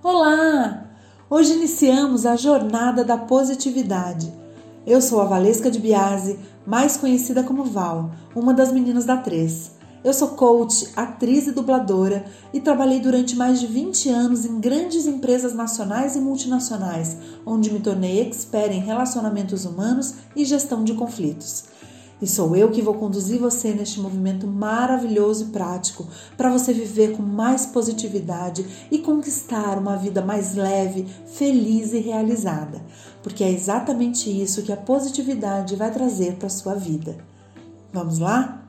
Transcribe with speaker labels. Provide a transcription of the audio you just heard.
Speaker 1: Olá! Hoje iniciamos a jornada da positividade. Eu sou a Valesca de Biase, mais conhecida como Val, uma das meninas da Três. Eu sou coach, atriz e dubladora e trabalhei durante mais de 20 anos em grandes empresas nacionais e multinacionais, onde me tornei expert em relacionamentos humanos e gestão de conflitos. E sou eu que vou conduzir você neste movimento maravilhoso e prático para você viver com mais positividade e conquistar uma vida mais leve, feliz e realizada. Porque é exatamente isso que a positividade vai trazer para a sua vida. Vamos lá?